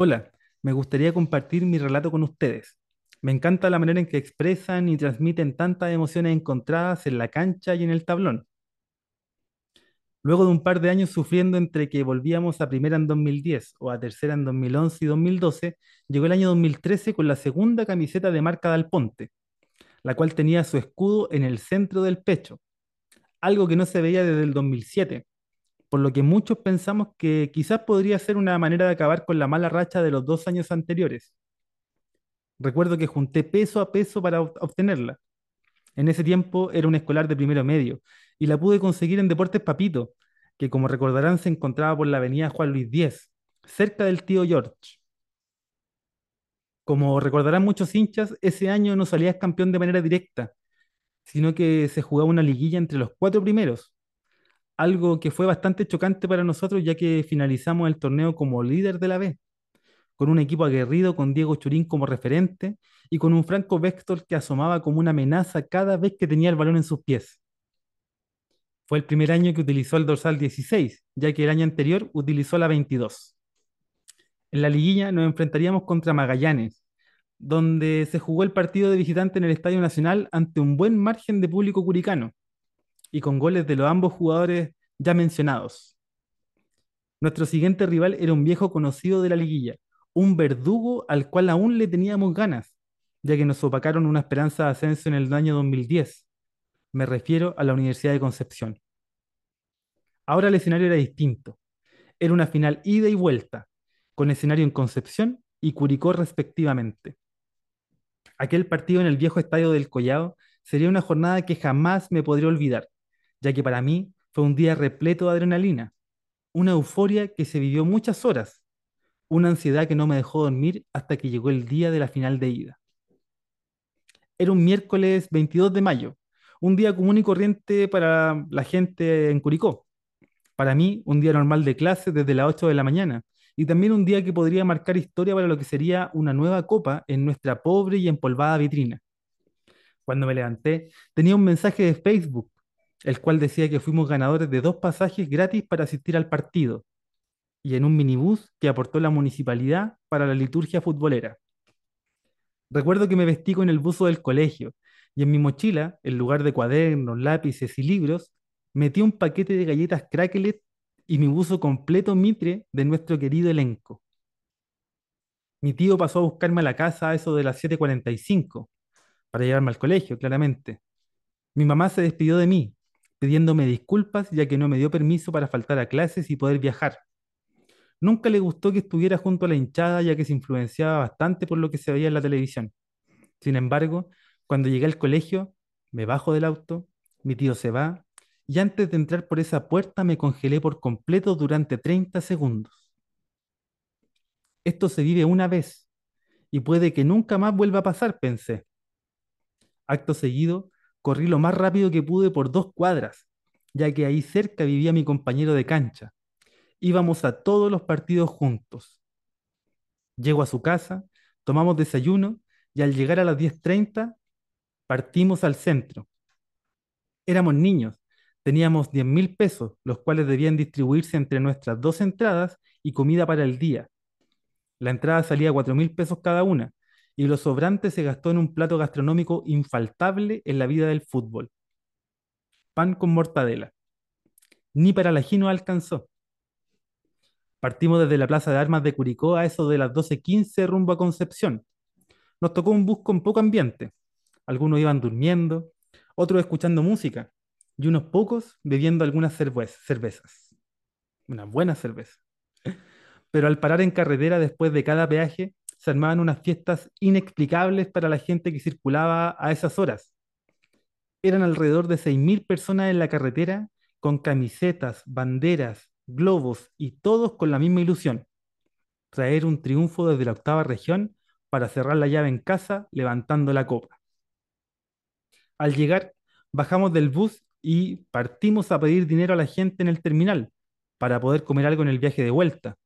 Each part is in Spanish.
Hola, me gustaría compartir mi relato con ustedes. Me encanta la manera en que expresan y transmiten tantas emociones encontradas en la cancha y en el tablón. Luego de un par de años sufriendo entre que volvíamos a primera en 2010 o a tercera en 2011 y 2012, llegó el año 2013 con la segunda camiseta de marca Dal Ponte, la cual tenía su escudo en el centro del pecho, algo que no se veía desde el 2007, por lo que muchos pensamos que quizás podría ser una manera de acabar con la mala racha de los dos años anteriores. Recuerdo que junté peso a peso para ob- obtenerla. En ese tiempo era un escolar de primero medio y la pude conseguir en Deportes Papito, que como recordarán se encontraba por la avenida Juan Luis Diez, cerca del tío George. Como recordarán muchos hinchas, ese año no salías campeón de manera directa, sino que se jugaba una liguilla entre los cuatro primeros, algo que fue bastante chocante para nosotros ya que finalizamos el torneo como líder de la B. con un equipo aguerrido con Diego Churín como referente y con un Franco Vector que asomaba como una amenaza cada vez que tenía el balón en sus pies. Fue el primer año que utilizó el dorsal 16, ya que el año anterior utilizó la 22. En la liguilla nos enfrentaríamos contra Magallanes, donde se jugó el partido de visitante en el Estadio Nacional ante un buen margen de público curicano y con goles de los ambos jugadores ya mencionados. Nuestro siguiente rival era un viejo conocido de la liguilla, un verdugo al cual aún le teníamos ganas, ya que nos opacaron una esperanza de ascenso en el año 2010. Me refiero a la Universidad de Concepción. Ahora el escenario era distinto. Era una final ida y vuelta, con escenario en Concepción y Curicó respectivamente. Aquel partido en el viejo estadio del Collado sería una jornada que jamás me podré olvidar, ya que para mí fue un día repleto de adrenalina, una euforia que se vivió muchas horas, una ansiedad que no me dejó dormir hasta que llegó el día de la final de ida. Era un miércoles 22 de mayo, un día común y corriente para la gente en Curicó. Para mí, un día normal de clase desde las 8 de la mañana. Y también un día que podría marcar historia para lo que sería una nueva copa en nuestra pobre y empolvada vitrina. Cuando me levanté, tenía un mensaje de Facebook, el cual decía que fuimos ganadores de dos pasajes gratis para asistir al partido y en un minibús que aportó la municipalidad para la liturgia futbolera. Recuerdo que me vestí con el buzo del colegio y en mi mochila, en lugar de cuadernos, lápices y libros, metí un paquete de galletas cracklet y mi buzo completo mitre de nuestro querido elenco. Mi tío pasó a buscarme a la casa a eso de las siete cuarenta y cinco para llevarme al colegio, claramente. Mi mamá se despidió de mí, pidiéndome disculpas ya que no me dio permiso para faltar a clases y poder viajar. Nunca le gustó que estuviera junto a la hinchada ya que se influenciaba bastante por lo que se veía en la televisión. Sin embargo, cuando llegué al colegio, me bajo del auto, mi tío se va, y antes de entrar por esa puerta me congelé por completo durante 30 segundos. Esto se vive una vez, y puede que nunca más vuelva a pasar, pensé. Acto seguido, corrí lo más rápido que pude por dos cuadras, ya que ahí cerca vivía mi compañero de cancha. Íbamos a todos los partidos juntos. Llego a su casa, tomamos desayuno y al llegar a las diez treinta partimos al centro. Éramos niños, teníamos diez mil pesos, los cuales debían distribuirse entre nuestras dos entradas y comida para el día. La entrada salía cuatro mil pesos cada una y lo sobrante se gastó en un plato gastronómico infaltable en la vida del fútbol. Pan con mortadela. Ni para la nos alcanzó. Partimos desde la Plaza de Armas de Curicó a eso de las doce quince rumbo a Concepción. Nos tocó un bus con poco ambiente. Algunos iban durmiendo, otros escuchando música y unos pocos bebiendo algunas cerve- cervezas. Una buena cerveza. Pero al parar en carretera después de cada peaje, se armaban unas fiestas inexplicables para la gente que circulaba a esas horas. Eran alrededor de 6.000 personas en la carretera con camisetas, banderas, globos y todos con la misma ilusión, traer un triunfo desde la octava región para cerrar la llave en casa levantando la copa. Al llegar, bajamos del bus y partimos a pedir dinero a la gente en el terminal para poder comer algo en el viaje de vuelta.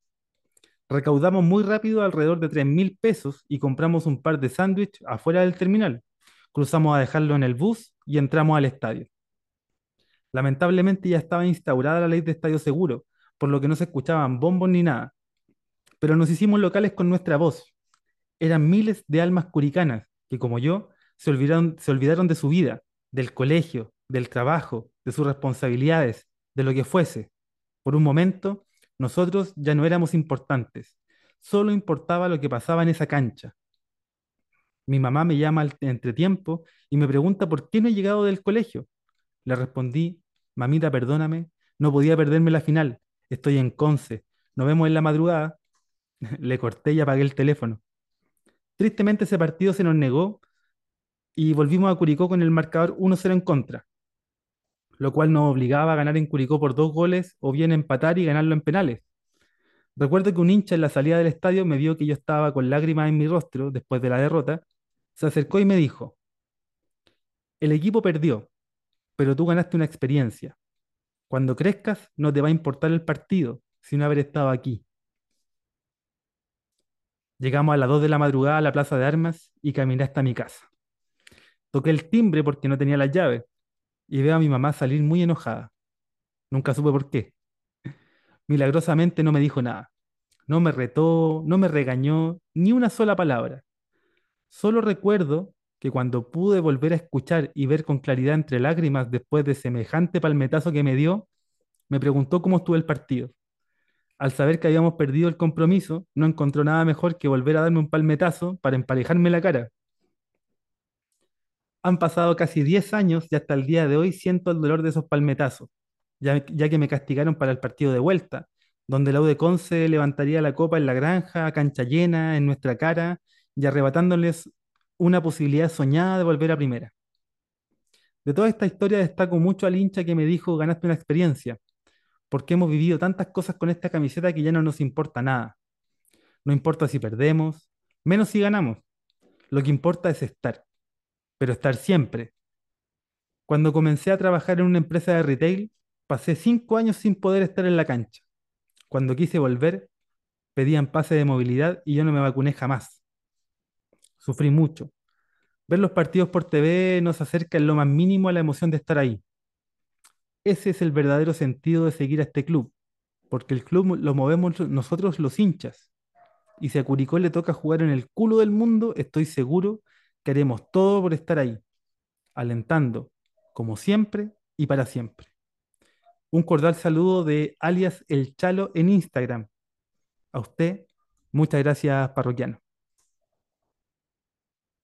Recaudamos muy rápido alrededor de 3.000 pesos y compramos un par de sándwiches afuera del terminal. Cruzamos a dejarlo en el bus y entramos al estadio. Lamentablemente ya estaba instaurada la ley de estadio seguro, por lo que no se escuchaban bombos ni nada. pero nos hicimos locales con nuestra voz. Eran miles de almas curicanas que, como yo, se olvidaron, se olvidaron de su vida, del colegio, del trabajo, de sus responsabilidades, de lo que fuese. Por un momento, nosotros ya no éramos importantes, solo importaba lo que pasaba en esa cancha. Mi mamá me llama al entretiempo y me pregunta por qué no he llegado del colegio. Le respondí, mamita, perdóname, no podía perderme la final, estoy en Conce, nos vemos en la madrugada. Le corté y apagué el teléfono. Tristemente ese partido se nos negó y volvimos a Curicó con el marcador 1-0 en contra, lo cual nos obligaba a ganar en Curicó por dos goles o bien empatar y ganarlo en penales. Recuerdo que un hincha en la salida del estadio me vio que yo estaba con lágrimas en mi rostro después de la derrota, se acercó y me dijo, el equipo perdió, pero tú ganaste una experiencia. Cuando crezcas no te va a importar el partido, sino haber estado aquí. Llegamos a las 2 de la madrugada a la plaza de armas y caminé hasta mi casa. Toqué el timbre porque no tenía las llaves y veo a mi mamá salir muy enojada. Nunca supe por qué. Milagrosamente no me dijo nada. No me retó, no me regañó, ni una sola palabra. Solo recuerdo que cuando pude volver a escuchar y ver con claridad entre lágrimas después de semejante palmetazo que me dio, me preguntó cómo estuvo el partido al saber que habíamos perdido el compromiso, no encontró nada mejor que volver a darme un palmetazo para emparejarme la cara. Han pasado casi 10 años y hasta el día de hoy siento el dolor de esos palmetazos, ya, que me castigaron para el partido de vuelta, donde la U de levantaría la copa en la granja, a cancha llena, en nuestra cara, y arrebatándoles una posibilidad soñada de volver a primera. De toda esta historia destaco mucho al hincha que me dijo, ganaste una experiencia, porque hemos vivido tantas cosas con esta camiseta que ya no nos importa nada. No importa si perdemos, menos si ganamos. Lo que importa es estar, pero estar siempre. Cuando comencé a trabajar en una empresa de retail, pasé cinco años sin poder estar en la cancha. Cuando quise volver, pedían pase de movilidad y yo no me vacuné jamás. Sufrí mucho. Ver los partidos por TV nos acerca en lo más mínimo a la emoción de estar ahí. Ese es el verdadero sentido de seguir a este club, porque el club lo movemos nosotros los hinchas. Y si a Curicó le toca jugar en el culo del mundo, estoy seguro que haremos todo por estar ahí, alentando, como siempre y para siempre. Un cordial saludo de alias El Chalo en Instagram. A usted, muchas gracias, parroquiano.